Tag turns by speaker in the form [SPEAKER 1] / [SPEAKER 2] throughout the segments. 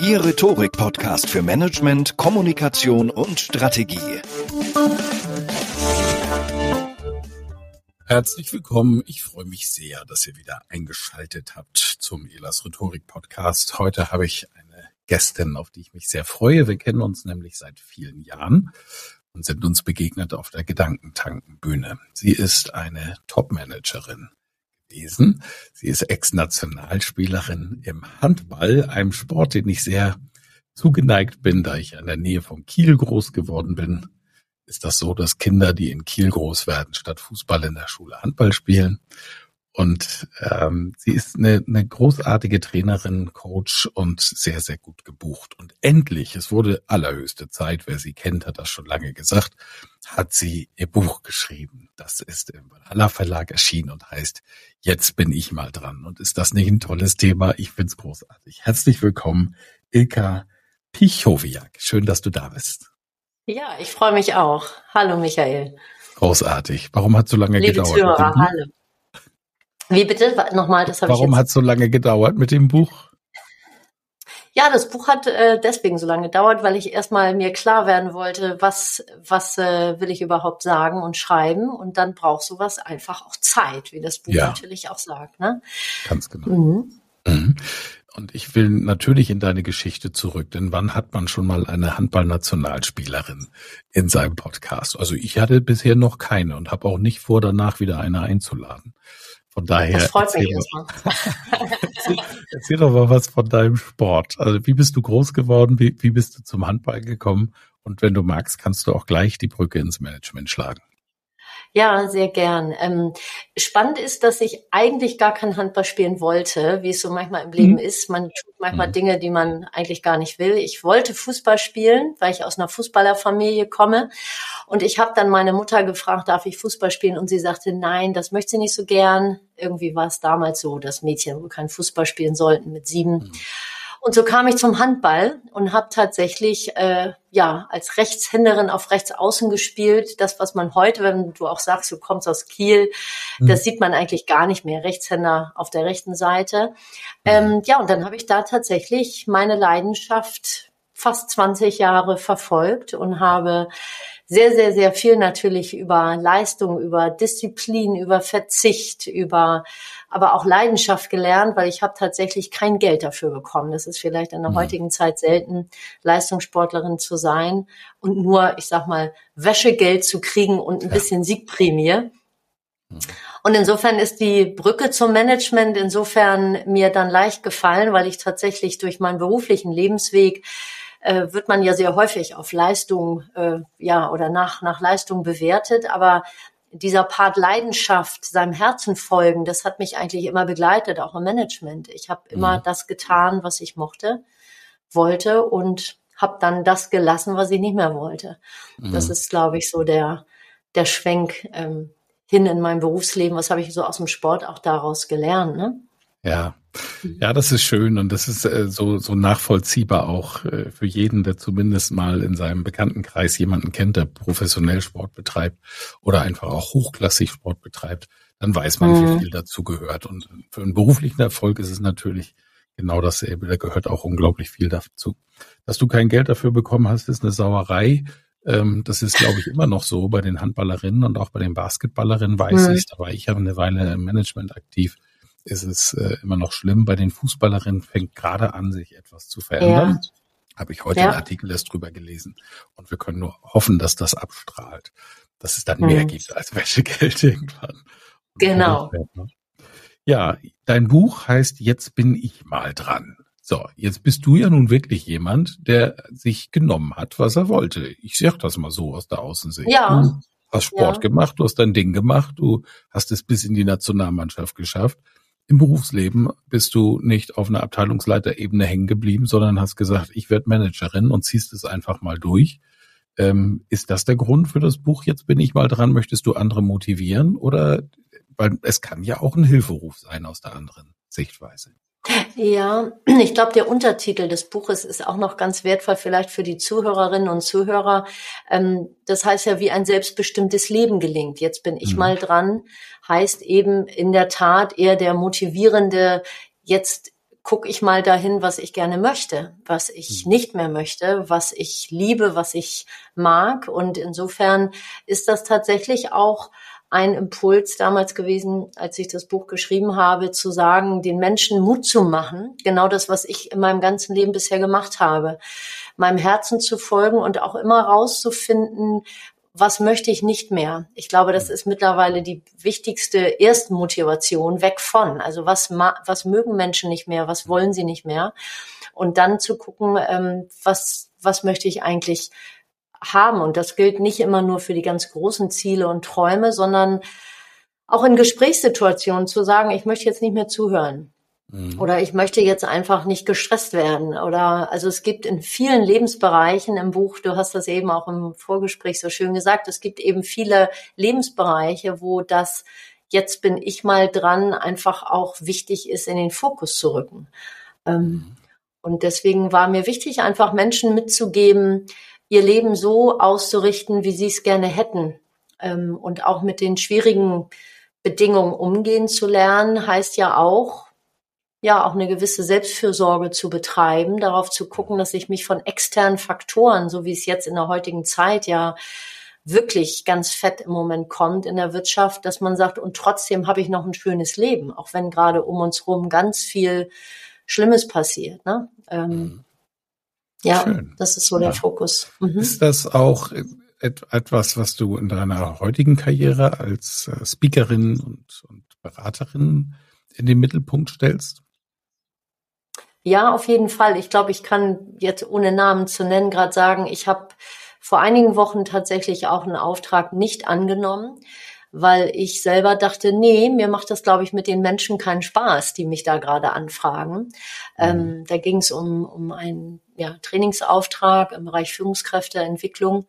[SPEAKER 1] Ihr Rhetorik-Podcast für Management, Kommunikation und Strategie.
[SPEAKER 2] Herzlich willkommen. Ich freue mich sehr, dass ihr wieder eingeschaltet habt zum Elas Rhetorik Podcast. Heute habe ich eine Gästin, auf die ich mich sehr freue. Wir kennen uns nämlich seit vielen Jahren und sind uns begegnet auf der Gedankentankenbühne. Sie ist eine Top-Managerin gewesen. Sie ist Ex-Nationalspielerin im Handball, einem Sport, den ich sehr zugeneigt bin, da ich an der Nähe von Kiel groß geworden bin. Ist das so, dass Kinder, die in Kiel groß werden, statt Fußball in der Schule Handball spielen? Und ähm, sie ist eine, eine großartige Trainerin, Coach und sehr, sehr gut gebucht. Und endlich, es wurde allerhöchste Zeit, wer sie kennt, hat das schon lange gesagt, hat sie ihr Buch geschrieben. Das ist im Valhalla Verlag erschienen und heißt Jetzt bin ich mal dran. Und ist das nicht ein tolles Thema? Ich find's großartig. Herzlich willkommen, Ilka Pichowiak. Schön, dass du da bist.
[SPEAKER 3] Ja, ich freue mich auch. Hallo, Michael.
[SPEAKER 2] Großartig. Warum hat so lange
[SPEAKER 3] Liebe
[SPEAKER 2] gedauert?
[SPEAKER 3] Zuhörer, hallo. Wie bitte? Nochmal, das habe ich
[SPEAKER 2] Warum hat so lange gedauert mit dem Buch?
[SPEAKER 3] Ja, das Buch hat äh, deswegen so lange gedauert, weil ich erstmal mir klar werden wollte, was, was äh, will ich überhaupt sagen und schreiben. Und dann braucht sowas einfach auch Zeit, wie das Buch
[SPEAKER 2] Ja.
[SPEAKER 3] natürlich auch sagt. Ne?
[SPEAKER 2] Ganz genau.
[SPEAKER 3] Mhm.
[SPEAKER 2] Mhm. Und ich will natürlich in deine Geschichte zurück, denn wann hat man schon mal eine Handballnationalspielerin in seinem Podcast? Also ich hatte bisher noch keine und habe auch nicht vor, danach wieder eine einzuladen. Von daher
[SPEAKER 3] Das freut mich
[SPEAKER 2] erzähl,
[SPEAKER 3] erstmal.
[SPEAKER 2] erzähl doch mal was von deinem Sport. Also wie bist du groß geworden? Wie, wie bist du zum Handball gekommen? Und wenn du magst, kannst du auch gleich die Brücke ins Management schlagen.
[SPEAKER 3] Ja, sehr gern. Ähm, spannend ist, dass ich eigentlich gar kein Handball spielen wollte, wie es so manchmal im Leben
[SPEAKER 2] Mhm.
[SPEAKER 3] ist. Man tut manchmal
[SPEAKER 2] Mhm.
[SPEAKER 3] Dinge, die man eigentlich gar nicht will. Ich wollte Fußball spielen, weil ich aus einer Fußballerfamilie komme. Und ich habe dann meine Mutter gefragt, darf ich Fußball spielen? Und sie sagte, nein, das möchte sie nicht so gern. Irgendwie war es damals so, dass Mädchen wohl kein Fußball spielen sollten mit sieben.
[SPEAKER 2] Mhm.
[SPEAKER 3] Und so kam ich zum Handball und habe tatsächlich äh, ja als Rechtshänderin auf Rechtsaußen gespielt. Das, was man heute, wenn du auch sagst, du kommst aus Kiel,
[SPEAKER 2] Mhm.
[SPEAKER 3] das sieht man eigentlich gar nicht mehr. Rechtshänder auf der rechten Seite. Ähm, ja, und dann habe ich da tatsächlich meine Leidenschaft fast 20 Jahre verfolgt und habe sehr, sehr, sehr viel natürlich über Leistung, über Disziplin, über Verzicht, über aber auch Leidenschaft gelernt, weil ich habe tatsächlich kein Geld dafür bekommen. Das ist vielleicht in der
[SPEAKER 2] Mhm.
[SPEAKER 3] heutigen Zeit selten, Leistungssportlerin zu sein und nur, ich sag mal, Wäschegeld zu kriegen und ein bisschen Siegprämie.
[SPEAKER 2] Mhm.
[SPEAKER 3] Und insofern ist die Brücke zum Management insofern mir dann leicht gefallen, weil ich tatsächlich durch meinen beruflichen Lebensweg äh, wird man ja sehr häufig auf Leistung, äh, ja, oder nach, nach Leistung bewertet. Aber dieser Part Leidenschaft, seinem Herzen folgen, das hat mich eigentlich immer begleitet, auch im Management. Ich habe immer
[SPEAKER 2] Mhm.
[SPEAKER 3] das getan, was ich mochte, wollte und habe dann das gelassen, was ich nicht mehr wollte. Das
[SPEAKER 2] Mhm.
[SPEAKER 3] ist, glaube ich, so der, der Schwenk ähm, hin in mein Berufsleben. Was habe ich so aus dem Sport auch daraus gelernt? Ne?
[SPEAKER 2] Ja. Ja, das ist schön und das ist äh, so so nachvollziehbar auch äh, für jeden, der zumindest mal in seinem Bekanntenkreis jemanden kennt, der professionell Sport betreibt oder einfach auch hochklassig Sport betreibt. dann weiß man, mhm. wie viel dazu gehört. Und für einen beruflichen Erfolg ist es natürlich genau dasselbe. Da gehört auch unglaublich viel dazu. Dass du kein Geld dafür bekommen hast, ist eine Sauerei. Ähm, das ist, glaube ich, immer noch so bei den Handballerinnen und auch bei den Basketballerinnen weiß mhm. ich. Da war ich ja eine Weile im Management aktiv. Ist es äh, immer noch schlimm. Bei den Fußballerinnen fängt gerade an, sich etwas zu verändern. Ja. Habe ich heute ja. einen Artikel erst drüber gelesen. Und wir können nur hoffen, dass das abstrahlt. Dass es dann mhm. mehr gibt als Wäschegeld irgendwann.
[SPEAKER 3] Genau.
[SPEAKER 2] Ja, dein Buch heißt Jetzt bin ich mal dran. So, jetzt bist du ja nun wirklich jemand, der sich genommen hat, was er wollte. Ich sag das mal so aus der Außensicht.
[SPEAKER 3] Ja.
[SPEAKER 2] Du hast Sport ja. gemacht, du hast dein Ding gemacht, du hast es bis in die Nationalmannschaft geschafft. Im Berufsleben bist du nicht auf einer Abteilungsleiterebene hängen geblieben, sondern hast gesagt, ich werde Managerin und ziehst es einfach mal durch. Ähm, ist das der Grund für das Buch? Jetzt bin ich mal dran. Möchtest du andere motivieren? Oder weil es kann ja auch ein Hilferuf sein aus der anderen Sichtweise.
[SPEAKER 3] Ja, ich glaube, der Untertitel des Buches ist auch noch ganz wertvoll, vielleicht für die Zuhörerinnen und Zuhörer. Ähm, das heißt ja, wie ein selbstbestimmtes Leben gelingt. Jetzt bin ich mhm. mal dran, heißt eben in der Tat eher der motivierende, jetzt gucke ich mal dahin, was ich gerne möchte, was ich mhm. nicht mehr möchte, was ich liebe, was ich mag. Und insofern ist das tatsächlich auch ein Impuls damals gewesen, als ich das Buch geschrieben habe, zu sagen, den Menschen Mut zu machen. Genau das, was ich in meinem ganzen Leben bisher gemacht habe. Meinem Herzen zu folgen und auch immer rauszufinden, was möchte ich nicht mehr? Ich glaube, das ist mittlerweile die wichtigste Erstmotivation weg von. Also was, was mögen Menschen nicht mehr? Was wollen sie nicht mehr? Und dann zu gucken, ähm, was, was möchte ich eigentlich haben. Und das gilt nicht immer nur für die ganz großen Ziele und Träume, sondern auch in Gesprächssituationen zu sagen, ich möchte jetzt nicht mehr zuhören. Mhm. Oder ich möchte jetzt einfach nicht gestresst werden. Oder also es gibt in vielen Lebensbereichen im Buch, du hast das eben auch im Vorgespräch so schön gesagt, es gibt eben viele Lebensbereiche, wo das jetzt bin ich mal dran, einfach auch wichtig ist, in den Fokus zu rücken. Ähm, mhm. Und deswegen war mir wichtig, einfach Menschen mitzugeben, ihr Leben so auszurichten, wie sie es gerne hätten. Ähm, und auch mit den schwierigen Bedingungen umgehen zu lernen, heißt ja auch, ja, auch eine gewisse Selbstfürsorge zu betreiben, darauf zu gucken, dass ich mich von externen Faktoren, so wie es jetzt in der heutigen Zeit ja wirklich ganz fett im Moment kommt in der Wirtschaft, dass man sagt, und trotzdem habe ich noch ein schönes Leben, auch wenn gerade um uns herum ganz viel Schlimmes passiert. Ne? Ähm, mhm. Ja, Schön. das ist so der Fokus.
[SPEAKER 2] Mhm. Ist das auch etwas, was du in deiner heutigen Karriere als äh, Speakerin und, und Beraterin in den Mittelpunkt stellst?
[SPEAKER 3] Ja, auf jeden Fall. Ich glaube, ich kann jetzt ohne Namen zu nennen gerade sagen, ich habe vor einigen Wochen tatsächlich auch einen Auftrag nicht angenommen, weil ich selber dachte, nee, mir macht das, glaube ich, mit den Menschen keinen Spaß, die mich da gerade anfragen. Mhm. Ähm, da ging es um, um einen ja, Trainingsauftrag im Bereich Führungskräfteentwicklung.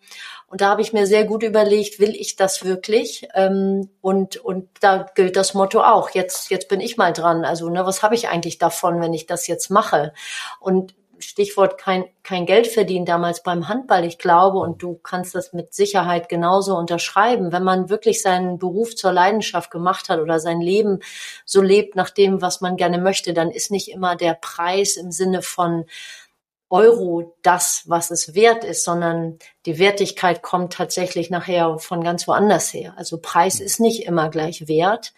[SPEAKER 3] Und da habe ich mir sehr gut überlegt, will ich das wirklich? Ähm, und, und da gilt das Motto auch, jetzt, jetzt bin ich mal dran. Also, ne, was habe ich eigentlich davon, wenn ich das jetzt mache? Und Stichwort kein, kein Geld verdienen damals beim Handball. Ich glaube, und du kannst das mit Sicherheit genauso unterschreiben, wenn man wirklich seinen Beruf zur Leidenschaft gemacht hat oder sein Leben so lebt nach dem, was man gerne möchte, dann ist nicht immer der Preis im Sinne von Euro das, was es wert ist, sondern die Wertigkeit kommt tatsächlich nachher von ganz woanders her. Also Preis ist nicht immer gleich wert.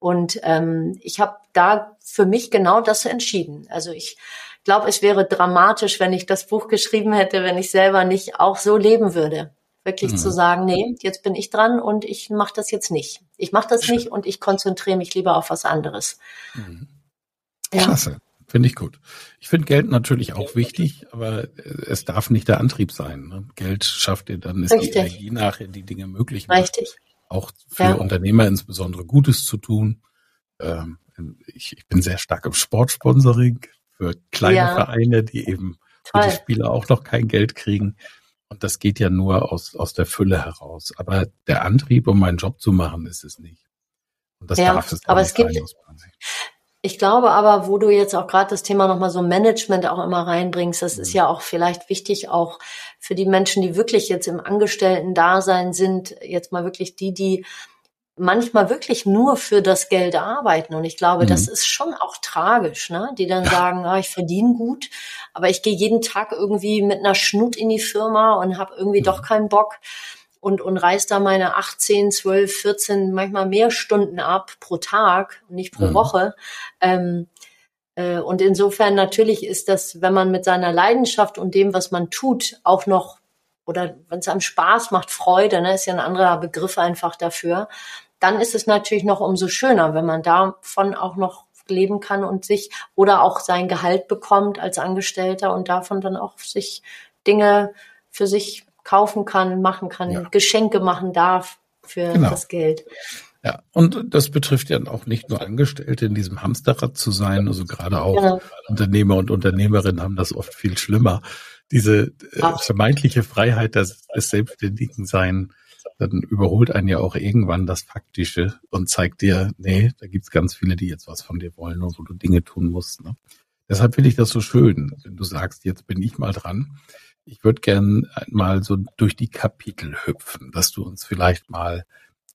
[SPEAKER 3] Und ähm, ich habe da für mich genau das entschieden. Also ich glaube, es wäre dramatisch, wenn ich das Buch geschrieben hätte, wenn ich selber nicht auch so leben würde. Wirklich mhm. zu sagen, nee, jetzt bin ich dran und ich mache das jetzt nicht. Ich mache das nicht und ich konzentriere mich lieber auf was anderes.
[SPEAKER 2] Mhm. Ja. Klasse. Finde ich gut. Ich finde Geld natürlich auch wichtig, aber es darf nicht der Antrieb sein. Ne? Geld schafft dir dann, ist Richtig. die Energie nachher, die Dinge möglich
[SPEAKER 3] macht. Richtig.
[SPEAKER 2] Auch für ja. Unternehmer insbesondere Gutes zu tun. Ähm, ich, ich bin sehr stark im Sportsponsoring für kleine ja. Vereine, die eben Toll. für die Spieler auch noch kein Geld kriegen. Und das geht ja nur aus, aus der Fülle heraus. Aber der Antrieb, um meinen Job zu machen, ist es nicht.
[SPEAKER 3] Und das ja, darf es aber es gibt, ich glaube aber, wo du jetzt auch gerade das Thema nochmal so Management auch immer reinbringst, das ist mhm. ja auch vielleicht wichtig auch für die Menschen, die wirklich jetzt im Angestellten-Dasein sind, jetzt mal wirklich die, die manchmal wirklich nur für das Geld arbeiten. Und ich glaube, mhm. das ist schon auch tragisch, ne? Die dann sagen, ah, ich verdiene gut, aber ich gehe jeden Tag irgendwie mit einer Schnut in die Firma und habe irgendwie mhm. doch keinen Bock und, und reiß da meine 18, 12, 14, manchmal mehr Stunden ab pro Tag und nicht pro mhm. Woche. Ähm, äh, und insofern natürlich ist das, wenn man mit seiner Leidenschaft und dem, was man tut, auch noch oder wenn es einem Spaß macht, Freude, ne, ist ja ein anderer Begriff einfach dafür, dann ist es natürlich noch umso schöner, wenn man davon auch noch leben kann und sich oder auch sein Gehalt bekommt als Angestellter und davon dann auch sich Dinge für sich kaufen kann, machen kann, ja. Geschenke machen darf für genau. das Geld.
[SPEAKER 2] Ja, und das betrifft ja auch nicht nur Angestellte in diesem Hamsterrad zu sein, also gerade auch genau. Unternehmer und Unternehmerinnen haben das oft viel schlimmer. Diese äh, vermeintliche Freiheit des, des selbstständigen Sein, dann überholt einen ja auch irgendwann das Faktische und zeigt dir, nee, da gibt's ganz viele, die jetzt was von dir wollen und wo du Dinge tun musst. Ne? Deshalb finde ich das so schön, wenn du sagst, jetzt bin ich mal dran. Ich würde gern mal so durch die Kapitel hüpfen, dass du uns vielleicht mal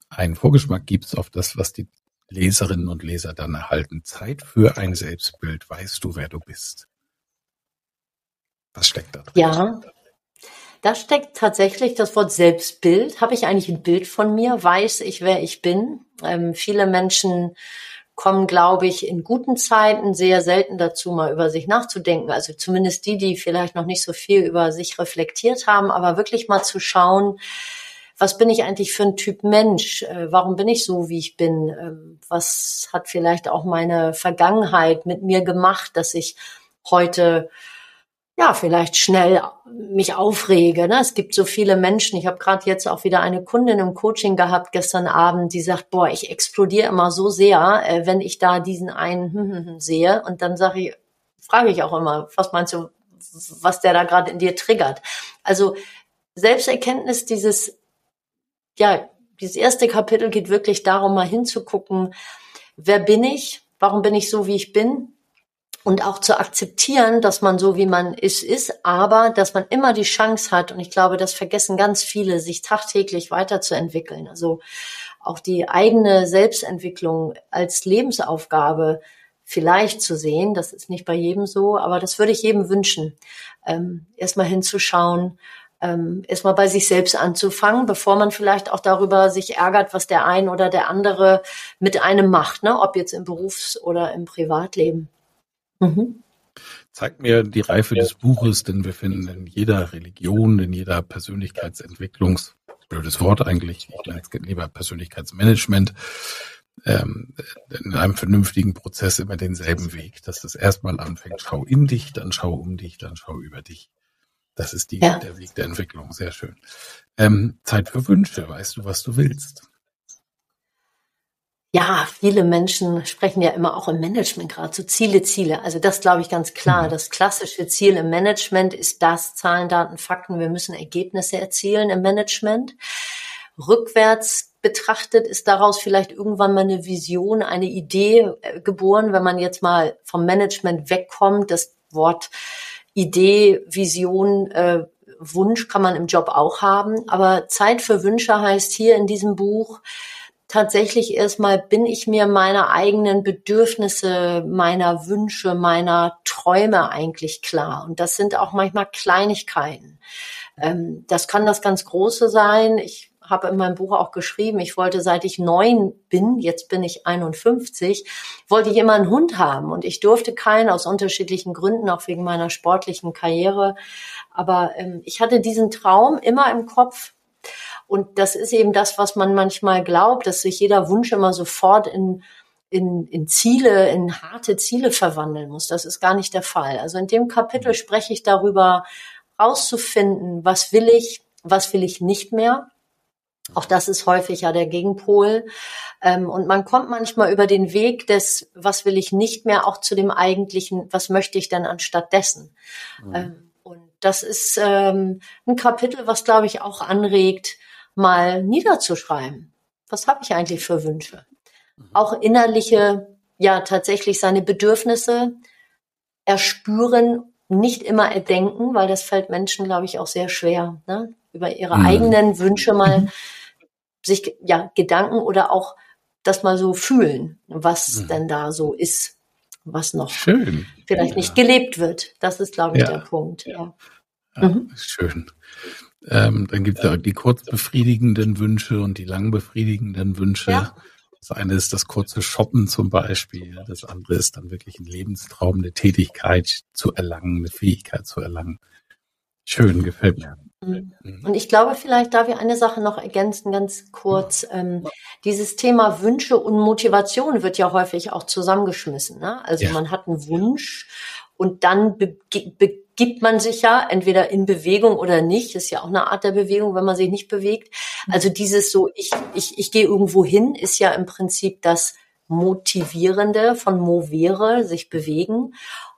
[SPEAKER 2] einen Vorgeschmack gibst auf das, was die Leserinnen und Leser dann erhalten. Zeit für ein Selbstbild. Weißt du, wer du bist? Was steckt da drin?
[SPEAKER 3] Ja, da steckt tatsächlich das Wort Selbstbild. Habe ich eigentlich ein Bild von mir? Weiß ich, wer ich bin? Ähm, viele Menschen kommen, glaube ich, in guten Zeiten sehr selten dazu, mal über sich nachzudenken. Also zumindest die, die vielleicht noch nicht so viel über sich reflektiert haben, aber wirklich mal zu schauen, was bin ich eigentlich für ein Typ Mensch? Äh, warum bin ich so, wie ich bin? Ähm, was hat vielleicht auch meine Vergangenheit mit mir gemacht, dass ich heute ja, vielleicht schnell mich aufrege. Ne? Es gibt so viele Menschen. Ich habe gerade jetzt auch wieder eine Kundin im Coaching gehabt gestern Abend, die sagt, boah, ich explodiere immer so sehr, äh, wenn ich da diesen einen hm, hm, hm, sehe. Und dann sage ich, frage ich auch immer, was meinst du, was der da gerade in dir triggert? Also Selbsterkenntnis, dieses ja, dieses erste Kapitel geht wirklich darum, mal hinzugucken, wer bin ich? Warum bin ich so, wie ich bin? Und auch zu akzeptieren, dass man so, wie man ist, ist, aber dass man immer die Chance hat, und ich glaube, das vergessen ganz viele, sich tagtäglich weiterzuentwickeln. Also auch die eigene Selbstentwicklung als Lebensaufgabe vielleicht zu sehen. Das ist nicht bei jedem so, aber das würde ich jedem wünschen, ähm, erstmal hinzuschauen, ähm, erstmal bei sich selbst anzufangen, bevor man vielleicht auch darüber sich ärgert, was der ein oder der andere mit einem macht, ne? ob jetzt im Berufs- oder im Privatleben.
[SPEAKER 2] Mhm. Zeigt mir die Reife des Buches, denn wir finden in jeder Religion, in jeder Persönlichkeitsentwicklungs, blödes Wort eigentlich, ich nenne es lieber Persönlichkeitsmanagement, ähm, in einem vernünftigen Prozess immer denselben Weg, dass das erstmal anfängt, schau in dich, dann schau um dich, dann schau über dich. Das ist die, ja. der Weg der Entwicklung. Sehr schön. Ähm, Zeit für Wünsche. Weißt du, was du willst?
[SPEAKER 3] Ja, viele Menschen sprechen ja immer auch im Management gerade so Ziele, Ziele. Also das glaube ich ganz klar. Mhm. Das klassische Ziel im Management ist das Zahlen, Daten, Fakten. Wir müssen Ergebnisse erzielen im Management. Rückwärts betrachtet ist daraus vielleicht irgendwann mal eine Vision, eine Idee äh, geboren, wenn man jetzt mal vom Management wegkommt. Das Wort Idee, Vision, äh, Wunsch kann man im Job auch haben. Aber Zeit für Wünsche heißt hier in diesem Buch tatsächlich erstmal, bin ich mir meiner eigenen Bedürfnisse, meiner Wünsche, meiner Träume eigentlich klar. Und das sind auch manchmal Kleinigkeiten. Ähm, das kann das ganz Große sein. Ich habe in meinem Buch auch geschrieben, ich wollte seit ich neun bin, jetzt bin ich 51, wollte ich immer einen Hund haben und ich durfte keinen aus unterschiedlichen Gründen, auch wegen meiner sportlichen Karriere. Aber ähm, ich hatte diesen Traum immer im Kopf. Und das ist eben das, was man manchmal glaubt, dass sich jeder Wunsch immer sofort in, in, in Ziele, in harte Ziele verwandeln muss. Das ist gar nicht der Fall. Also in dem Kapitel spreche ich darüber, rauszufinden, was will ich, was will ich nicht mehr auch das ist häufig ja der Gegenpol. Ähm, und man kommt manchmal über den Weg des, was will ich nicht mehr, auch zu dem eigentlichen, was möchte ich denn anstatt dessen. Mhm. Ähm, und das ist ähm, ein Kapitel, was, glaube ich, auch anregt, mal niederzuschreiben. Was habe ich eigentlich für Wünsche? Mhm. Auch innerliche, ja, tatsächlich seine Bedürfnisse erspüren, nicht immer erdenken, weil das fällt Menschen, glaube ich, auch sehr schwer, ne? über ihre mhm. eigenen Wünsche mal mhm sich ja Gedanken oder auch das mal so fühlen, was mhm. denn da so ist, was noch Schön. vielleicht ja. nicht gelebt wird. Das ist, glaube ich, ja. der Punkt. Ja.
[SPEAKER 2] Mhm. Schön. Ähm, dann gibt es ja die kurzbefriedigenden Wünsche und die langbefriedigenden Wünsche. Ja. Das eine ist das kurze Shoppen zum Beispiel. Das andere ist dann wirklich ein Lebenstraum, eine Tätigkeit zu erlangen, eine Fähigkeit zu erlangen. Schön, gefällt mir.
[SPEAKER 3] Mhm. Und ich glaube, vielleicht darf ich eine Sache noch ergänzen, ganz kurz. Ähm, dieses Thema Wünsche und Motivation wird ja häufig auch zusammengeschmissen. Ne? Also ja. man hat einen Wunsch und dann be begibt man sich ja entweder in Bewegung oder nicht. Das ist ja auch eine Art der Bewegung, wenn man sich nicht bewegt. Also dieses so, ich, ich, ich gehe irgendwo hin, ist ja im Prinzip das Motivierende von movere, sich bewegen.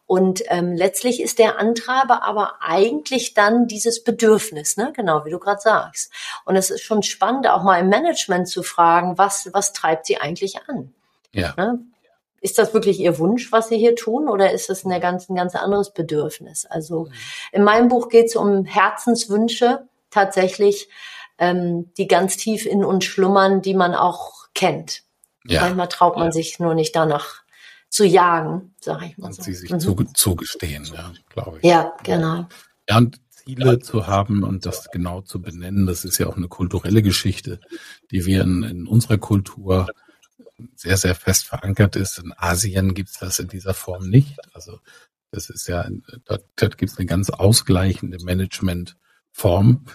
[SPEAKER 3] Und ähm, letztlich ist der Antreiber aber eigentlich dann dieses Bedürfnis, ne? genau wie du gerade sagst. Und es ist schon spannend, auch mal im Management zu fragen, was, was treibt sie eigentlich an? Ja. Ne? Ist das wirklich ihr Wunsch, was sie hier tun, oder ist es ein ganz, ein ganz anderes Bedürfnis? Also mhm. in meinem Buch geht es um Herzenswünsche tatsächlich, ähm, die ganz tief in uns schlummern, die man auch kennt. Ja. Manchmal traut man ja. sich nur nicht danach zu jagen, sage ich mal und
[SPEAKER 2] so. sie sich mhm. zugestehen, ja, glaube ich.
[SPEAKER 3] Ja, genau.
[SPEAKER 2] Ja, und Ziele zu haben und das genau zu benennen, das ist ja auch eine kulturelle Geschichte, die wir in, in unserer Kultur sehr, sehr fest verankert ist. In Asien gibt's das in dieser Form nicht. Also das ist ja, dort, dort gibt es eine ganz ausgleichende Managementform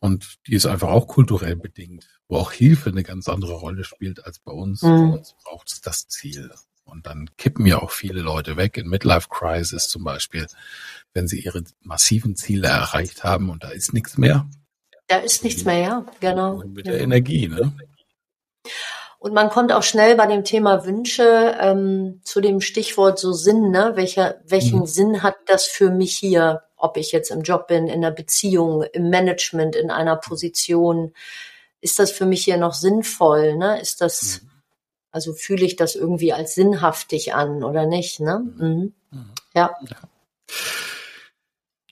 [SPEAKER 2] und die ist einfach auch kulturell bedingt, wo auch Hilfe eine ganz andere Rolle spielt als bei uns. Mhm. Bei uns braucht es das Ziel. Und dann kippen ja auch viele Leute weg in Midlife Crisis zum Beispiel, wenn sie ihre massiven Ziele erreicht haben und da ist nichts mehr.
[SPEAKER 3] Da ist nichts mehr, ja, genau.
[SPEAKER 2] Und mit der Energie, ne?
[SPEAKER 3] Und man kommt auch schnell bei dem Thema Wünsche ähm, zu dem Stichwort so Sinn, ne? Welcher, welchen mhm. Sinn hat das für mich hier, ob ich jetzt im Job bin, in einer Beziehung, im Management, in einer Position? Ist das für mich hier noch sinnvoll? Ne? Ist das mhm also fühle ich das irgendwie als sinnhaftig an oder nicht? Ne? Mhm. Mhm. Ja.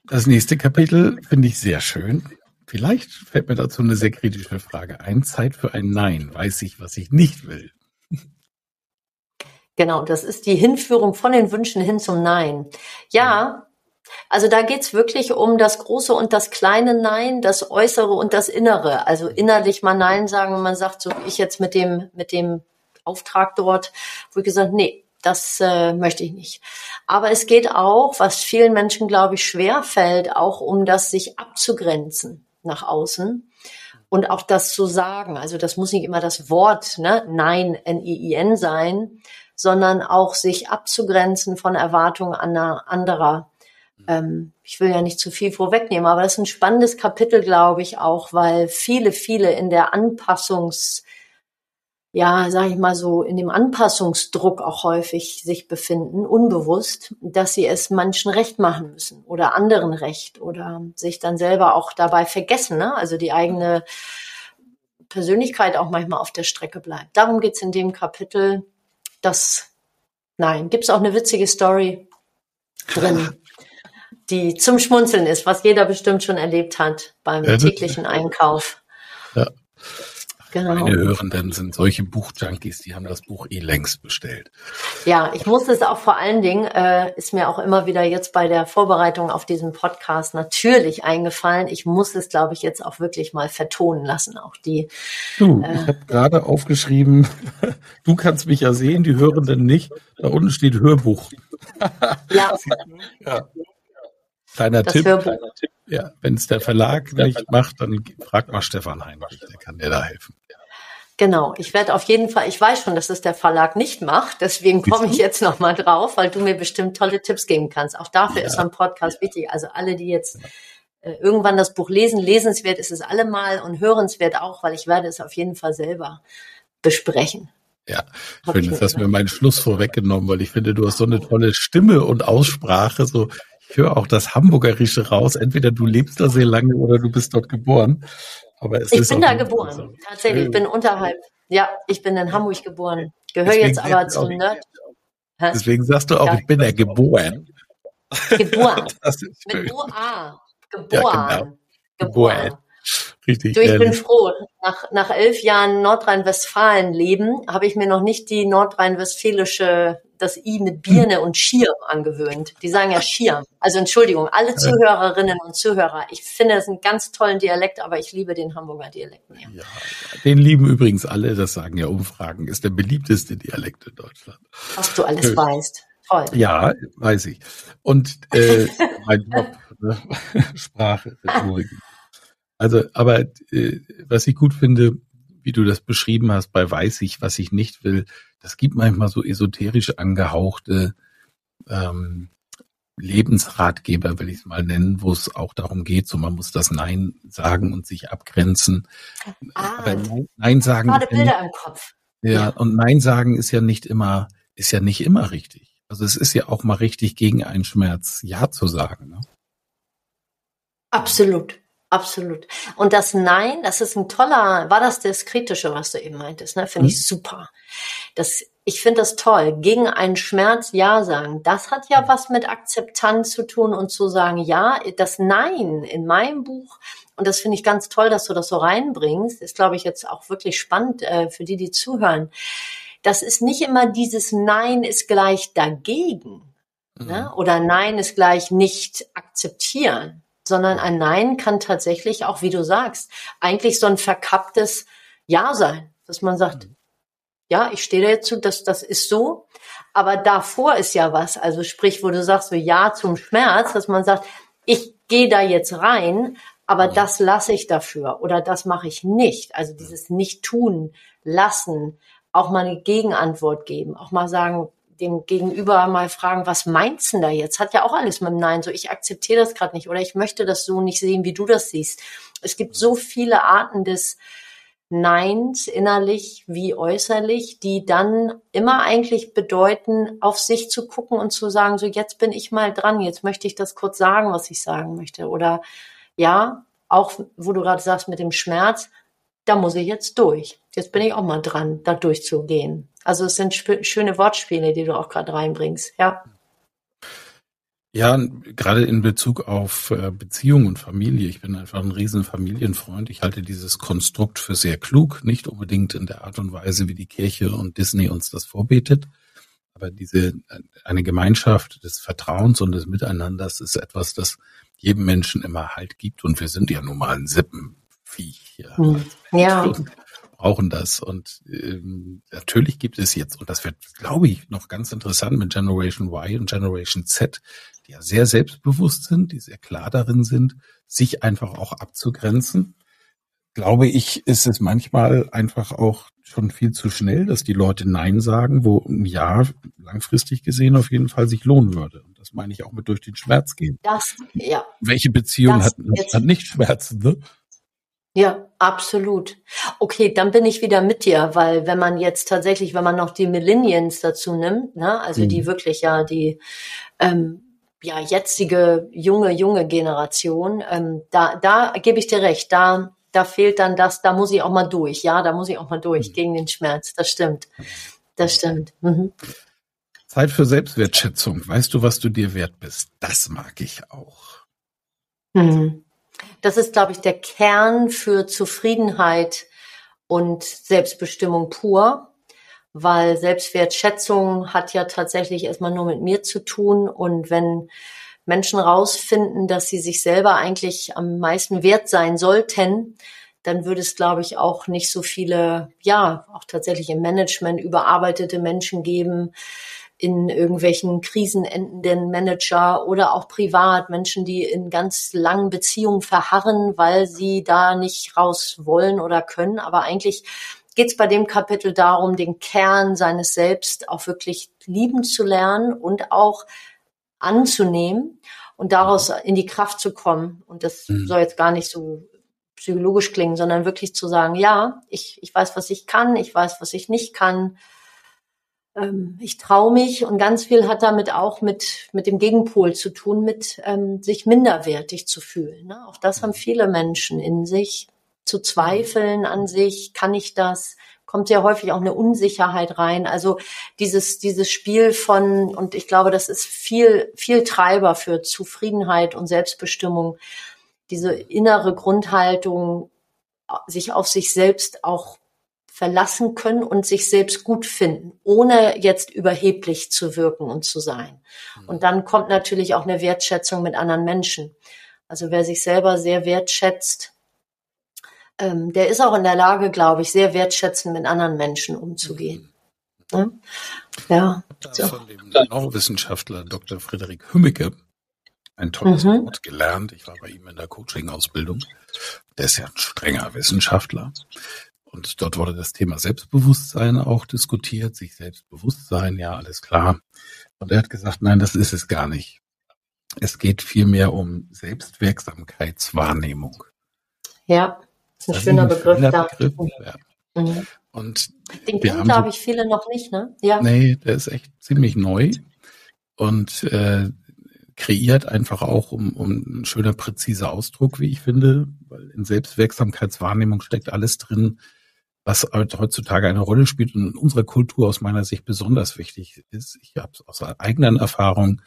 [SPEAKER 2] Das nächste Kapitel finde ich sehr schön. Vielleicht fällt mir dazu eine sehr kritische Frage ein. Zeit für ein Nein. Weiß ich, was ich nicht will?
[SPEAKER 3] Genau, das ist die Hinführung von den Wünschen hin zum Nein. Ja, also da geht's wirklich um das große und das kleine Nein, das äußere und das innere. Also innerlich mal Nein sagen, wenn man sagt, so wie ich jetzt mit dem, mit dem Auftrag dort, wo ich gesagt, nee, das äh, möchte ich nicht. Aber es geht auch, was vielen Menschen, glaube ich, schwer fällt, auch um das sich abzugrenzen nach außen und auch das zu sagen. Also das muss nicht immer das Wort ne, Nein, N-I-I-N sein, sondern auch sich abzugrenzen von Erwartungen anderer. Ähm, ich will ja nicht zu viel vorwegnehmen, aber das ist ein spannendes Kapitel, glaube ich, auch, weil viele, viele in der Anpassungs- ja, sage ich mal so, in dem Anpassungsdruck auch häufig sich befinden, unbewusst, dass sie es manchen recht machen müssen oder anderen recht oder sich dann selber auch dabei vergessen, ne? also die eigene Persönlichkeit auch manchmal auf der Strecke bleibt. Darum geht's in dem Kapitel. Das, nein, gibt's auch eine witzige Story drin, die zum Schmunzeln ist, was jeder bestimmt schon erlebt hat beim täglichen Einkauf.
[SPEAKER 2] Ja. Genau. Meine Hörenden sind solche Buchjunkies, die haben das Buch eh längst bestellt.
[SPEAKER 3] Ja, ich muss es auch vor allen Dingen, äh, ist mir auch immer wieder jetzt bei der Vorbereitung auf diesen Podcast natürlich eingefallen. Ich muss es, glaube ich, jetzt auch wirklich mal vertonen lassen. Auch die.
[SPEAKER 2] Du, äh, ich habe gerade aufgeschrieben, du kannst mich ja sehen, die Hörenden nicht. Da unten steht Hörbuch. ja. ja. Kleiner Tipp. Hörbuch. Ja, wenn es der Verlag nicht macht, dann frag mal Stefan Heinrich, der kann dir da helfen.
[SPEAKER 3] Genau, ich werde auf jeden Fall, ich weiß schon, dass es der Verlag nicht macht, deswegen komme ich jetzt nochmal drauf, weil du mir bestimmt tolle Tipps geben kannst. Auch dafür ja. ist so ein Podcast wichtig. Also alle, die jetzt äh, irgendwann das Buch lesen, lesenswert ist es allemal und hörenswert auch, weil ich werde es auf jeden Fall selber besprechen.
[SPEAKER 2] Ja, ich finde, jetzt hast du mir meinen Schluss vorweggenommen, weil ich finde, du hast so eine tolle Stimme und Aussprache. So, ich höre auch das Hamburgerische raus. Entweder du lebst da sehr lange oder du bist dort geboren.
[SPEAKER 3] Aber es ich ist bin da geboren. So. Tatsächlich, ich bin unterhalb. Ja, ich bin in Hamburg geboren. Gehöre jetzt aber zum Nerd.
[SPEAKER 2] Deswegen sagst du auch, ja. ich bin ja geboren.
[SPEAKER 3] Geboren. Mit OA. Geboren. Ja, genau. Geboren. Richtig. Du, ich ehrlich. bin froh. Nach, nach elf Jahren Nordrhein-Westfalen leben, habe ich mir noch nicht die nordrhein-westfälische, das I mit Birne und Schirm angewöhnt. Die sagen ja Schirm. Also Entschuldigung, alle Zuhörerinnen und Zuhörer. Ich finde das einen ganz tollen Dialekt, aber ich liebe den Hamburger Dialekt mehr. Ja,
[SPEAKER 2] den lieben übrigens alle, das sagen ja Umfragen, ist der beliebteste Dialekt in Deutschland.
[SPEAKER 3] Was du alles weißt. Toll.
[SPEAKER 2] Ja, weiß ich. Und äh, mein Job, ne? Sprache, Rhetorik. Also, aber äh, was ich gut finde, wie du das beschrieben hast, bei weiß ich, was ich nicht will, das gibt manchmal so esoterisch angehauchte ähm, Lebensratgeber, will ich es mal nennen, wo es auch darum geht, so man muss das Nein sagen und sich abgrenzen. Ah, aber Nein, Nein sagen. Gerade Bilder im Kopf. Ja, ja, und Nein sagen ist ja nicht immer, ist ja nicht immer richtig. Also es ist ja auch mal richtig gegen einen Schmerz Ja zu sagen. Ne?
[SPEAKER 3] Absolut. Absolut. Und das Nein, das ist ein toller, war das das Kritische, was du eben meintest, ne? Finde mhm. ich super. Das, ich finde das toll. Gegen einen Schmerz Ja sagen. Das hat ja was mit Akzeptanz zu tun und zu sagen, ja, das Nein in meinem Buch, und das finde ich ganz toll, dass du das so reinbringst, ist, glaube ich, jetzt auch wirklich spannend äh, für die, die zuhören das ist nicht immer dieses Nein ist gleich dagegen mhm. ne? oder Nein ist gleich nicht akzeptieren, sondern ein Nein kann tatsächlich auch, wie du sagst, eigentlich so ein verkapptes Ja sein, dass man sagt, mhm. ja, ich stehe dazu, dass das ist so, aber davor ist ja was, also sprich, wo du sagst so Ja zum Schmerz, dass man sagt, ich gehe da jetzt rein, aber mhm. das lasse ich dafür oder das mache ich nicht. Also dieses Nicht-Tun, Lassen, auch mal eine Gegenantwort geben, auch mal sagen, dem Gegenüber mal fragen, was meinst du da jetzt? Hat ja auch alles mit dem Nein. So, ich akzeptiere das gerade nicht oder ich möchte das so nicht sehen, wie du das siehst. Es gibt so viele Arten des Neins, innerlich wie äußerlich, die dann immer eigentlich bedeuten, auf sich zu gucken und zu sagen, so jetzt bin ich mal dran, jetzt möchte ich das kurz sagen, was ich sagen möchte. Oder ja, auch wo du gerade sagst mit dem Schmerz, da muss ich jetzt durch. Jetzt bin ich auch mal dran, da durchzugehen. Also es sind schöne Wortspiele, die du auch gerade reinbringst, ja.
[SPEAKER 2] Ja, gerade in Bezug auf äh, Beziehung und Familie. Ich bin einfach ein riesen Familienfreund. Ich halte dieses Konstrukt für sehr klug, nicht unbedingt in der Art und Weise, wie die Kirche und Disney uns das vorbetet. Aber diese, äh, eine Gemeinschaft des Vertrauens und des Miteinanders ist etwas, das jedem Menschen immer Halt gibt. Und wir sind ja nun mal ein Sippenviech. Ja. Hm. ja brauchen das. Und ähm, natürlich gibt es jetzt, und das wird, glaube ich, noch ganz interessant mit Generation Y und Generation Z, die ja sehr selbstbewusst sind, die sehr klar darin sind, sich einfach auch abzugrenzen. Glaube ich, ist es manchmal einfach auch schon viel zu schnell, dass die Leute Nein sagen, wo ein Ja langfristig gesehen auf jeden Fall sich lohnen würde. Und das meine ich auch mit durch den Schmerz gehen. Das, ja. Welche Beziehung das hat, hat nicht Schmerzen, ne?
[SPEAKER 3] Ja, absolut. Okay, dann bin ich wieder mit dir, weil wenn man jetzt tatsächlich, wenn man noch die Millennials dazu nimmt, ne, also mhm. die wirklich ja die ähm, ja jetzige junge junge Generation, ähm, da da gebe ich dir recht, da da fehlt dann das, da muss ich auch mal durch, ja, da muss ich auch mal durch mhm. gegen den Schmerz. Das stimmt, das stimmt. Mhm.
[SPEAKER 2] Zeit für Selbstwertschätzung. Weißt du, was du dir wert bist? Das mag ich auch.
[SPEAKER 3] Mhm. Das ist, glaube ich, der Kern für Zufriedenheit und Selbstbestimmung pur, weil Selbstwertschätzung hat ja tatsächlich erstmal nur mit mir zu tun. Und wenn Menschen rausfinden, dass sie sich selber eigentlich am meisten wert sein sollten, dann würde es, glaube ich, auch nicht so viele, ja, auch tatsächlich im Management überarbeitete Menschen geben, in irgendwelchen krisenendenden Manager oder auch privat Menschen, die in ganz langen Beziehungen verharren, weil sie da nicht raus wollen oder können. Aber eigentlich geht es bei dem Kapitel darum, den Kern seines Selbst auch wirklich lieben zu lernen und auch anzunehmen und daraus in die Kraft zu kommen. Und das mhm. soll jetzt gar nicht so psychologisch klingen, sondern wirklich zu sagen, ja, ich, ich weiß, was ich kann, ich weiß, was ich nicht kann ähm, ich traue mich und ganz viel hat damit auch mit, mit dem Gegenpol zu tun, mit ähm, sich minderwertig zu fühlen. Ne? Auch das haben viele Menschen in sich, zu zweifeln an sich, kann ich das? Kommt sehr häufig auch eine Unsicherheit rein. Also dieses, dieses Spiel von, und ich glaube, das ist viel, viel Treiber für Zufriedenheit und Selbstbestimmung. Diese innere Grundhaltung, sich auf sich selbst auch verlassen können und sich selbst gut finden, ohne jetzt überheblich zu wirken und zu sein. Mhm. Und dann kommt natürlich auch eine Wertschätzung mit anderen Menschen. Also wer sich selber sehr wertschätzt, ähm, der ist auch in der Lage, glaube ich, sehr wertschätzend mit anderen Menschen umzugehen. Mhm.
[SPEAKER 2] Ja. So. Von dem Neurowissenschaftler Dr. Friederik Hümmecke ein tolles mhm. Wort gelernt. Ich war bei ihm in der Coaching-Ausbildung. Der ist ja ein strenger Wissenschaftler. Und dort wurde das Thema Selbstbewusstsein auch diskutiert, sich Selbstbewusstsein, ja, alles klar. Und er hat gesagt, nein, das ist es gar nicht. Es geht vielmehr um Selbstwirksamkeitswahrnehmung.
[SPEAKER 3] Ja, ist ein das schöner ist ein Begriff. da. Begriff,
[SPEAKER 2] ja. Mhm. Und
[SPEAKER 3] den kennen, glaube ich, viele noch nicht, ne?
[SPEAKER 2] Ja. Nee, der ist echt ziemlich neu und äh, kreiert einfach auch um, um ein schöner, präziser Ausdruck, wie ich finde, weil in Selbstwirksamkeitswahrnehmung steckt alles drin, was halt heutzutage eine Rolle spielt und in unserer Kultur aus meiner Sicht besonders wichtig ist. Ich habe aus eigener Erfahrung,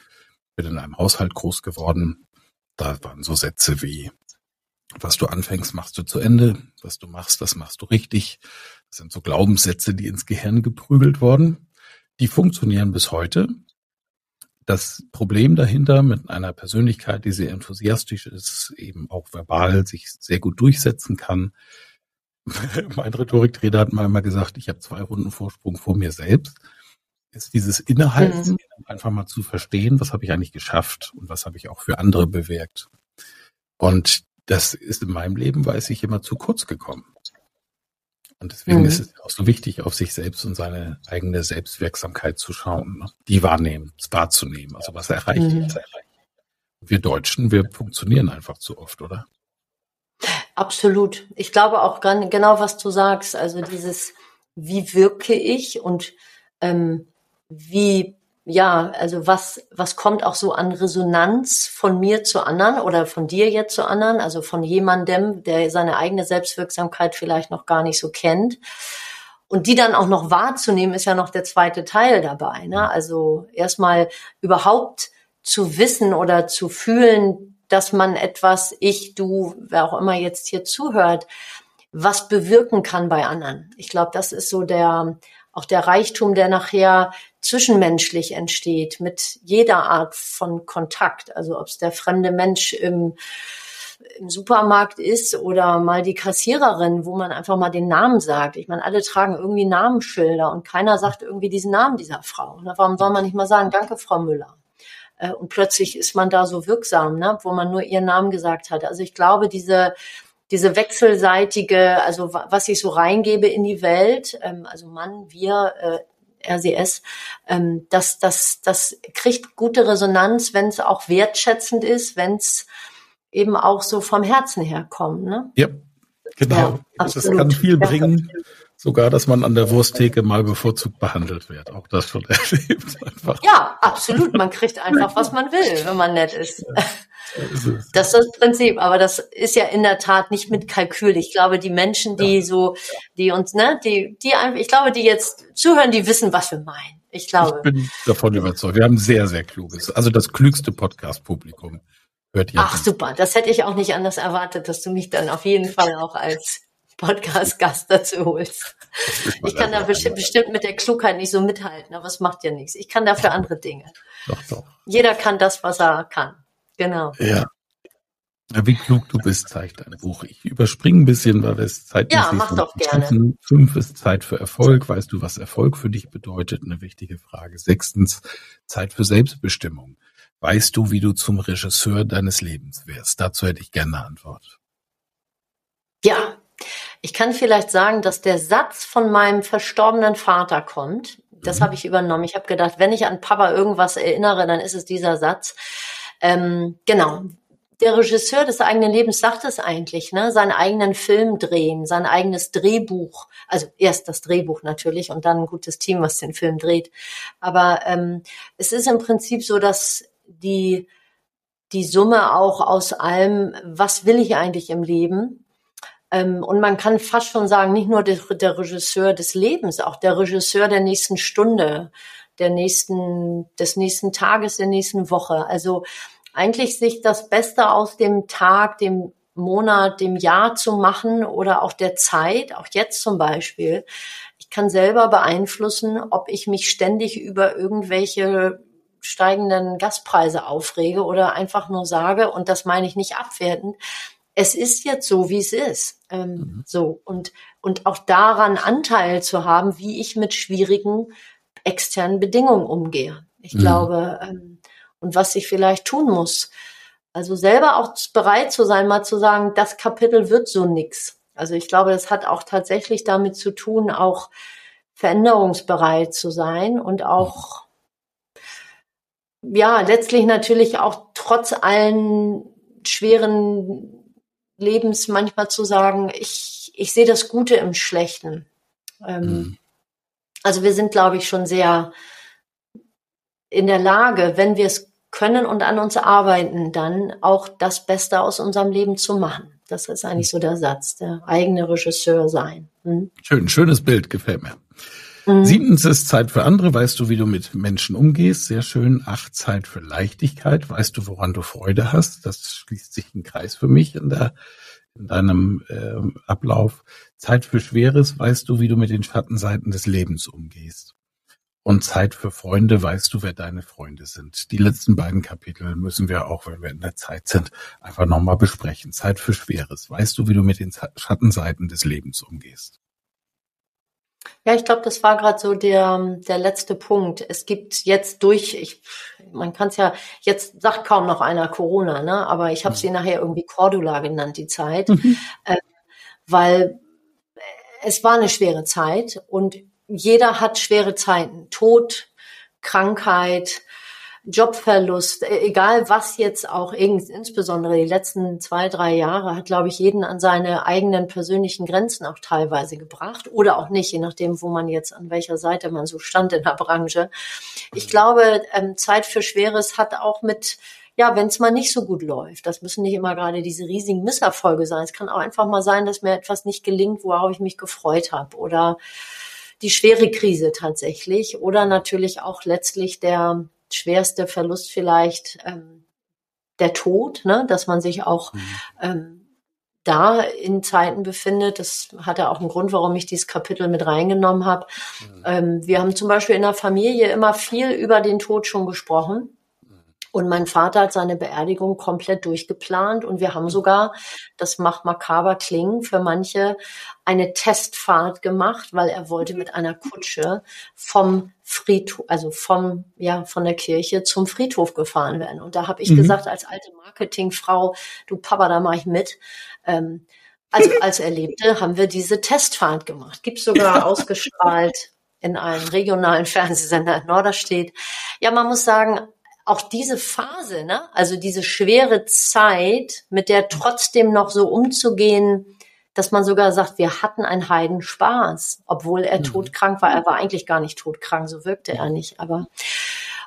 [SPEAKER 2] bin in einem Haushalt groß geworden, da waren so Sätze wie, was du anfängst, machst du zu Ende, was du machst, das machst du richtig. Das sind so Glaubenssätze, die ins Gehirn geprügelt worden. Die funktionieren bis heute. Das Problem dahinter mit einer Persönlichkeit, die sehr enthusiastisch ist, eben auch verbal sich sehr gut durchsetzen kann, mein Rhetoriktrainer hat mal immer gesagt, ich habe zwei Runden Vorsprung vor mir selbst. Ist dieses Innehalten, mhm. einfach mal zu verstehen, was habe ich eigentlich geschafft und was habe ich auch für andere bewirkt. Und das ist in meinem Leben, weiß ich, immer zu kurz gekommen. Und deswegen mhm. ist es auch so wichtig, auf sich selbst und seine eigene Selbstwirksamkeit zu schauen, ne? die wahrnehmen, wahrzunehmen. Also was erreiche mhm. ich? Wir Deutschen, wir funktionieren einfach zu oft, oder?
[SPEAKER 3] Absolut. Ich glaube auch genau, was du sagst. Also dieses, wie wirke ich und ähm, wie, ja, also was, was kommt auch so an Resonanz von mir zu anderen oder von dir jetzt zu anderen, also von jemandem, der seine eigene Selbstwirksamkeit vielleicht noch gar nicht so kennt. Und die dann auch noch wahrzunehmen, ist ja noch der zweite Teil dabei. Ne? Also erstmal überhaupt zu wissen oder zu fühlen, dass man etwas, ich, du, wer auch immer jetzt hier zuhört, was bewirken kann bei anderen. Ich glaube, das ist so der, auch der Reichtum, der nachher zwischenmenschlich entsteht, mit jeder Art von Kontakt. Also ob es der fremde Mensch im, im Supermarkt ist oder mal die Kassiererin, wo man einfach mal den Namen sagt. Ich meine, alle tragen irgendwie Namensschilder und keiner sagt irgendwie diesen Namen dieser Frau. Warum soll man nicht mal sagen, danke, Frau Müller? Äh, und plötzlich ist man da so wirksam, ne, wo man nur ihren Namen gesagt hat. Also ich glaube, diese diese wechselseitige, also was ich so reingebe in die Welt, ähm, also Mann, wir, äh, RCS, ähm, das, das, das kriegt gute Resonanz, wenn es auch wertschätzend ist, wenn es eben auch so vom Herzen her kommt. Ne?
[SPEAKER 2] Ja, genau. Ja, das kann viel bringen. Ja, Sogar, dass man an der Wursttheke mal bevorzugt behandelt wird. Auch das schon erlebt.
[SPEAKER 3] Einfach. Ja, absolut. Man kriegt einfach, was man will, wenn man nett ist. Das ist das Prinzip. Aber das ist ja in der Tat nicht mit Kalkül. Ich glaube, die Menschen, die so, die uns, ne, die, die einfach, ich glaube, die jetzt zuhören, die wissen, was wir meinen. Ich glaube.
[SPEAKER 2] Ich bin davon überzeugt. Wir haben sehr, sehr kluges, also das klügste Podcast-Publikum.
[SPEAKER 3] Ach, super. Das hätte ich auch nicht anders erwartet, dass du mich dann auf jeden Fall auch als Podcast-Gast dazu holst. Ich kann da bestimmt, bestimmt mit der Klugheit nicht so mithalten, aber es macht ja nichts. Ich kann dafür andere Dinge. Doch, doch. Jeder kann das, was er kann. Genau.
[SPEAKER 2] Ja. Wie klug du bist, zeigt dein Buch. Ich überspringe ein bisschen, weil wir es Zeit
[SPEAKER 3] Ja, mach doch gerne.
[SPEAKER 2] Fünf ist Zeit für Erfolg. Weißt du, was Erfolg für dich bedeutet? Eine wichtige Frage. Sechstens, Zeit für Selbstbestimmung. Weißt du, wie du zum Regisseur deines Lebens wirst? Dazu hätte ich gerne eine Antwort.
[SPEAKER 3] Ja, ich kann vielleicht sagen, dass der Satz von meinem verstorbenen Vater kommt. Das mhm. habe ich übernommen. Ich habe gedacht, wenn ich an Papa irgendwas erinnere, dann ist es dieser Satz. Ähm, genau. Der Regisseur des eigenen Lebens sagt es eigentlich, ne? Seinen eigenen Film drehen, sein eigenes Drehbuch. Also erst das Drehbuch natürlich und dann ein gutes Team, was den Film dreht. Aber ähm, es ist im Prinzip so, dass die die Summe auch aus allem, was will ich eigentlich im Leben, und man kann fast schon sagen, nicht nur der, der Regisseur des Lebens, auch der Regisseur der nächsten Stunde, der nächsten, des nächsten Tages, der nächsten Woche. Also eigentlich sich das Beste aus dem Tag, dem Monat, dem Jahr zu machen oder auch der Zeit, auch jetzt zum Beispiel. Ich kann selber beeinflussen, ob ich mich ständig über irgendwelche steigenden Gaspreise aufrege oder einfach nur sage, und das meine ich nicht abwertend, es ist jetzt so, wie es ist. Ähm, mhm. So und und auch daran Anteil zu haben, wie ich mit schwierigen externen Bedingungen umgehe. Ich mhm. glaube ähm, und was ich vielleicht tun muss. Also selber auch bereit zu sein, mal zu sagen, das Kapitel wird so nix. Also ich glaube, das hat auch tatsächlich damit zu tun, auch veränderungsbereit zu sein und auch ja letztlich natürlich auch trotz allen schweren Lebens manchmal zu sagen, ich, ich sehe das Gute im Schlechten. Ähm, mhm. Also wir sind, glaube ich, schon sehr in der Lage, wenn wir es können und an uns arbeiten, dann auch das Beste aus unserem Leben zu machen. Das ist eigentlich so der Satz, der eigene Regisseur sein.
[SPEAKER 2] Hm? Schön, schönes Bild, gefällt mir. Mhm. Siebtens ist Zeit für andere. Weißt du, wie du mit Menschen umgehst? Sehr schön. Acht Zeit für Leichtigkeit. Weißt du, woran du Freude hast? Das schließt sich ein Kreis für mich in, der, in deinem äh, Ablauf. Zeit für Schweres. Weißt du, wie du mit den Schattenseiten des Lebens umgehst? Und Zeit für Freunde. Weißt du, wer deine Freunde sind? Die letzten beiden Kapitel müssen wir auch, wenn wir in der Zeit sind, einfach nochmal besprechen. Zeit für Schweres. Weißt du, wie du mit den Schattenseiten des Lebens umgehst?
[SPEAKER 3] Ja, ich glaube, das war gerade so der, der letzte Punkt. Es gibt jetzt durch, ich, man kann es ja, jetzt sagt kaum noch einer Corona, ne? aber ich habe sie mhm. nachher irgendwie Cordula genannt, die Zeit, mhm. äh, weil es war eine schwere Zeit und jeder hat schwere Zeiten. Tod, Krankheit, Jobverlust, e-, egal was jetzt auch, insbesondere die letzten zwei, drei Jahre, hat, glaube ich, jeden an seine eigenen persönlichen Grenzen auch teilweise gebracht oder auch nicht, je nachdem, wo man jetzt, an welcher Seite man so stand in der Branche. Ich glaube, ähm, Zeit für Schweres hat auch mit, ja, wenn es mal nicht so gut läuft, das müssen nicht immer gerade diese riesigen Misserfolge sein. Es kann auch einfach mal sein, dass mir etwas nicht gelingt, worauf ich mich gefreut habe oder die schwere Krise tatsächlich oder natürlich auch letztlich der schwerste Verlust vielleicht ähm, der Tod, ne? dass man sich auch mhm. ähm, da in Zeiten befindet. Das hatte auch einen Grund, warum ich dieses Kapitel mit reingenommen habe. Mhm. Ähm, wir haben zum Beispiel in der Familie immer viel über den Tod schon gesprochen. Und mein Vater hat seine Beerdigung komplett durchgeplant und wir haben sogar, das macht makaber klingen für manche, eine Testfahrt gemacht, weil er wollte mit einer Kutsche vom Friedhof, also vom, ja, von der Kirche zum Friedhof gefahren werden. Und da habe ich mhm. gesagt, als alte Marketingfrau, du Papa, da mache ich mit. Ähm, also als er lebte, haben wir diese Testfahrt gemacht. Gibt sogar ausgestrahlt in einem regionalen Fernsehsender in Norderstedt. Ja, man muss sagen, auch diese Phase, ne, also diese schwere Zeit, mit der trotzdem noch so umzugehen, dass man sogar sagt, wir hatten einen Heidenspaß, obwohl er mhm. todkrank war. Er war eigentlich gar nicht todkrank, so wirkte er nicht. Aber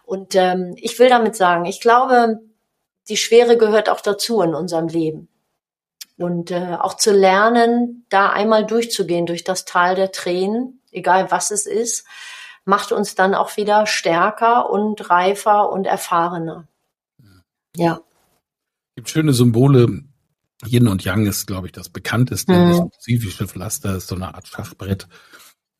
[SPEAKER 3] und ähm, ich will damit sagen, ich glaube, die Schwere gehört auch dazu in unserem Leben. Und äh, auch zu lernen, da einmal durchzugehen durch das Tal der Tränen, egal was es ist, macht uns dann auch wieder stärker und reifer und erfahrener. Ja.
[SPEAKER 2] Es gibt schöne Symbole. Yin und Yang ist, glaube ich, das bekannteste. Mhm. Das pazifische Pflaster ist so eine Art Schachbrett.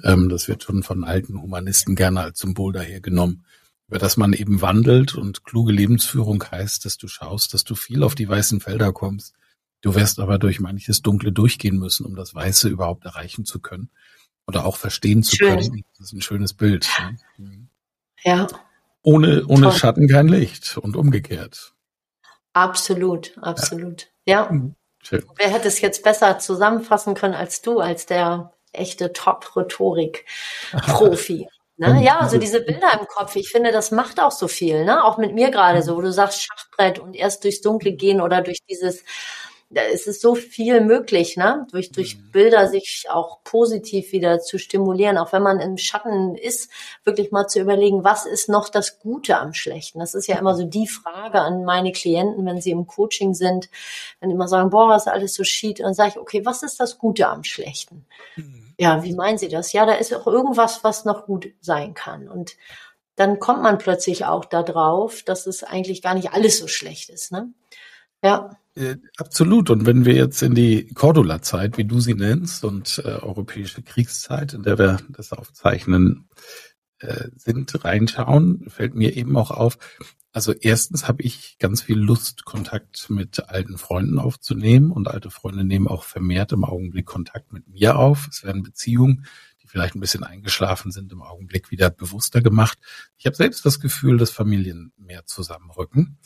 [SPEAKER 2] Ähm, das wird schon von alten Humanisten gerne als Symbol dahergenommen, über das man eben wandelt und kluge Lebensführung heißt, dass du schaust, dass du viel auf die weißen Felder kommst. Du wirst aber durch manches Dunkle durchgehen müssen, um das Weiße überhaupt erreichen zu können oder auch verstehen zu Schön. können. Das ist ein schönes Bild.
[SPEAKER 3] Ne? Ja.
[SPEAKER 2] Ohne, ohne Schatten kein Licht und umgekehrt.
[SPEAKER 3] Absolut, absolut. Ja. ja. Mhm. Schön. Wer hätte es jetzt besser zusammenfassen können als du, als der echte Top-Rhetorik-Profi? Ne? Ja, also diese Bilder im Kopf, ich finde, das macht auch so viel, ne? Auch mit mir gerade so, wo du sagst Schachbrett und erst durchs Dunkle gehen oder durch dieses da ist es so viel möglich, ne? Durch, durch mhm. Bilder sich auch positiv wieder zu stimulieren, auch wenn man im Schatten ist, wirklich mal zu überlegen, was ist noch das Gute am Schlechten? Das ist ja immer so die Frage an meine Klienten, wenn sie im Coaching sind, wenn immer sagen, boah, was alles so schied, und dann sage ich, okay, was ist das Gute am Schlechten? Mhm. Ja, wie meinen Sie das? Ja, da ist auch irgendwas, was noch gut sein kann. Und dann kommt man plötzlich auch da drauf, dass es eigentlich gar nicht alles so schlecht ist, ne? Ja.
[SPEAKER 2] Äh, absolut. Und wenn wir jetzt in die Cordula-Zeit, wie du sie nennst, und äh, europäische Kriegszeit, in der wir das aufzeichnen, äh, sind, reinschauen, fällt mir eben auch auf. Also erstens habe ich ganz viel Lust, Kontakt mit alten Freunden aufzunehmen und alte Freunde nehmen auch vermehrt im Augenblick Kontakt mit mir auf. Es werden Beziehungen, die vielleicht ein bisschen eingeschlafen sind, im Augenblick wieder bewusster gemacht. Ich habe selbst das Gefühl, dass Familien mehr zusammenrücken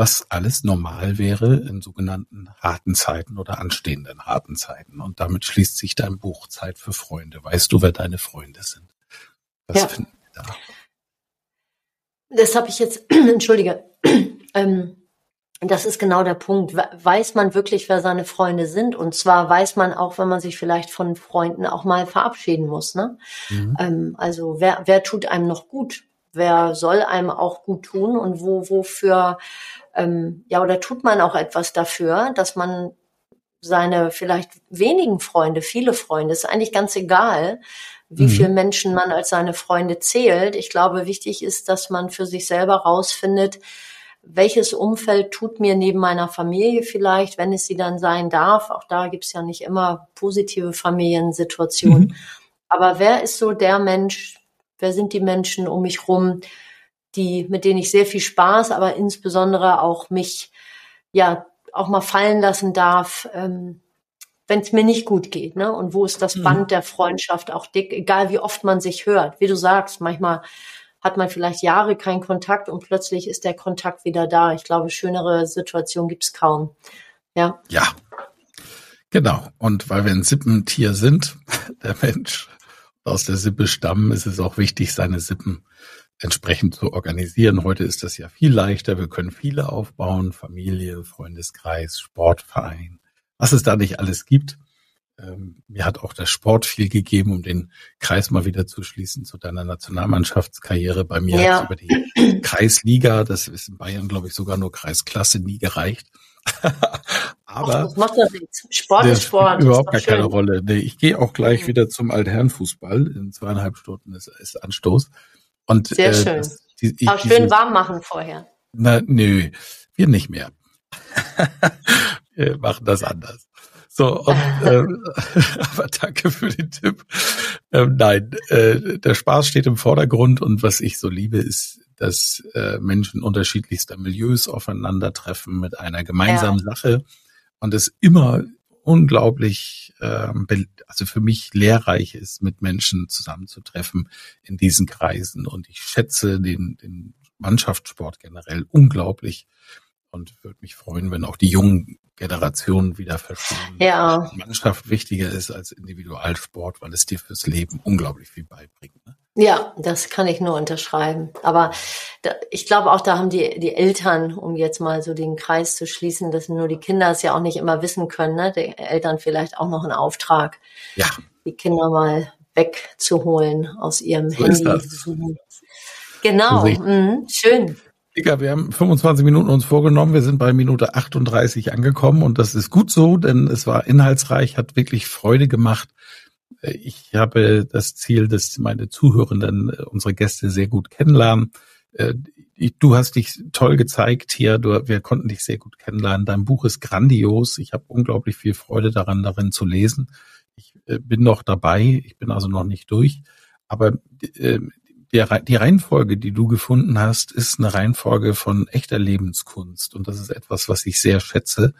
[SPEAKER 2] was alles normal wäre in sogenannten harten Zeiten oder anstehenden harten Zeiten. Und damit schließt sich dein Buch Zeit für Freunde. Weißt du, wer deine Freunde sind?
[SPEAKER 3] Was ja. finden wir da? Das habe ich jetzt, entschuldige, ähm, das ist genau der Punkt. Weiß man wirklich, wer seine Freunde sind? Und zwar weiß man auch, wenn man sich vielleicht von Freunden auch mal verabschieden muss. Ne? Mhm. Ähm, also wer, wer tut einem noch gut? Wer soll einem auch gut tun? Und wo, wofür ähm, ja, oder tut man auch etwas dafür, dass man seine vielleicht wenigen Freunde, viele Freunde, ist eigentlich ganz egal, wie mhm. viele Menschen man als seine Freunde zählt. Ich glaube, wichtig ist, dass man für sich selber rausfindet, welches Umfeld tut mir neben meiner Familie vielleicht, wenn es sie dann sein darf. Auch da gibt's ja nicht immer positive Familiensituationen. Mhm. Aber wer ist so der Mensch, wer sind die Menschen um mich rum, die, mit denen ich sehr viel Spaß, aber insbesondere auch mich, ja, auch mal fallen lassen darf, ähm, wenn es mir nicht gut geht, ne? Und wo ist das mhm. Band der Freundschaft auch dick, egal wie oft man sich hört. Wie du sagst, manchmal hat man vielleicht Jahre keinen Kontakt und plötzlich ist der Kontakt wieder da. Ich glaube, schönere Situation gibt's kaum. Ja.
[SPEAKER 2] Ja. Genau. Und weil wir ein Sippentier sind, der Mensch aus der Sippe stammen, ist es auch wichtig, seine Sippen entsprechend zu organisieren. Heute ist das ja viel leichter. Wir können viele aufbauen. Familie, Freundeskreis, Sportverein, was es da nicht alles gibt. Ähm, mir hat auch der Sport viel gegeben, um den Kreis mal wieder zu schließen zu deiner Nationalmannschaftskarriere. Bei mir ja. hat über die Kreisliga, das ist in Bayern, glaube ich, sogar nur Kreisklasse, nie gereicht. Aber
[SPEAKER 3] Ach, macht das nichts. Sport ist Sport.
[SPEAKER 2] Überhaupt gar schön. keine Rolle. Nee, ich gehe auch gleich mhm. wieder zum Altherrenfußball. In zweieinhalb Stunden ist, ist Anstoß.
[SPEAKER 3] Und, Sehr äh, schön. Das, die, ich, Aber schön diese, warm machen vorher.
[SPEAKER 2] Na, nö, wir nicht mehr. wir machen das anders. So, und, äh, aber danke für den Tipp. Ähm, nein, äh, der Spaß steht im Vordergrund und was ich so liebe, ist, dass äh, Menschen unterschiedlichster Milieus aufeinandertreffen mit einer gemeinsamen ja. Sache und es immer unglaublich, ähm, also für mich lehrreich ist, mit Menschen zusammenzutreffen in diesen Kreisen. Und ich schätze den, den Mannschaftssport generell unglaublich und würde mich freuen, wenn auch die jungen Generationen wieder verstehen,
[SPEAKER 3] ja.
[SPEAKER 2] Mannschaft wichtiger ist als Individualsport, weil es dir fürs Leben unglaublich viel beibringt. Ne?
[SPEAKER 3] Ja, das kann ich nur unterschreiben. Aber da, ich glaube auch, da haben die, die Eltern, um jetzt mal so den Kreis zu schließen, dass nur die Kinder es ja auch nicht immer wissen können, ne? die Eltern vielleicht auch noch einen Auftrag,
[SPEAKER 2] ja.
[SPEAKER 3] die Kinder mal wegzuholen aus ihrem so Handy. Genau, mhm. schön.
[SPEAKER 2] Digga, wir haben 25 Minuten uns vorgenommen. Wir sind bei Minute 38 angekommen und das ist gut so, denn es war inhaltsreich, hat wirklich Freude gemacht. Ich habe das Ziel, dass meine Zuhörenden äh, unsere Gäste sehr gut kennenlernen. Äh, du hast dich toll gezeigt hier. Du, wir konnten dich sehr gut kennenlernen. Dein Buch ist grandios. Ich habe unglaublich viel Freude daran, darin zu lesen. Ich äh, bin noch dabei. Ich bin also noch nicht durch. Aber die Reihenfolge, die du gefunden hast, ist eine Reihenfolge von echter Lebenskunst. Und das ist etwas, was ich sehr schätze.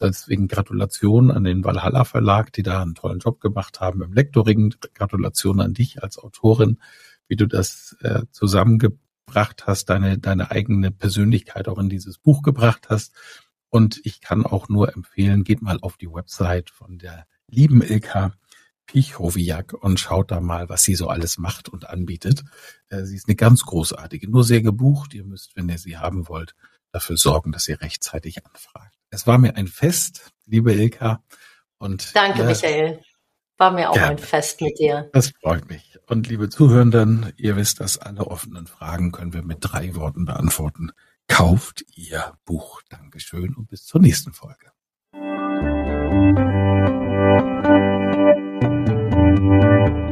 [SPEAKER 2] Deswegen Gratulation an den Valhalla Verlag, die da einen tollen Job gemacht haben im Lektoring. Gratulation an dich als Autorin, wie du das äh, zusammengebracht hast, deine, deine eigene Persönlichkeit auch in dieses Buch gebracht hast. Und ich kann auch nur empfehlen, geht mal auf die Website von der lieben Ilka Pichowiak und schaut da mal, was sie so alles macht und anbietet. Äh, sie ist eine ganz großartige, nur sehr gebucht. Ihr müsst, wenn ihr sie haben wollt, dafür sorgen, dass ihr rechtzeitig anfragt. Es war mir ein Fest, liebe Ilka. Und
[SPEAKER 3] Danke, äh, Michael. War mir auch gerne. ein Fest mit dir.
[SPEAKER 2] Das freut mich. Und liebe Zuhörenden, ihr wisst, dass alle offenen Fragen können wir mit drei Worten beantworten. Kauft ihr Buch. Dankeschön und bis zur nächsten Folge.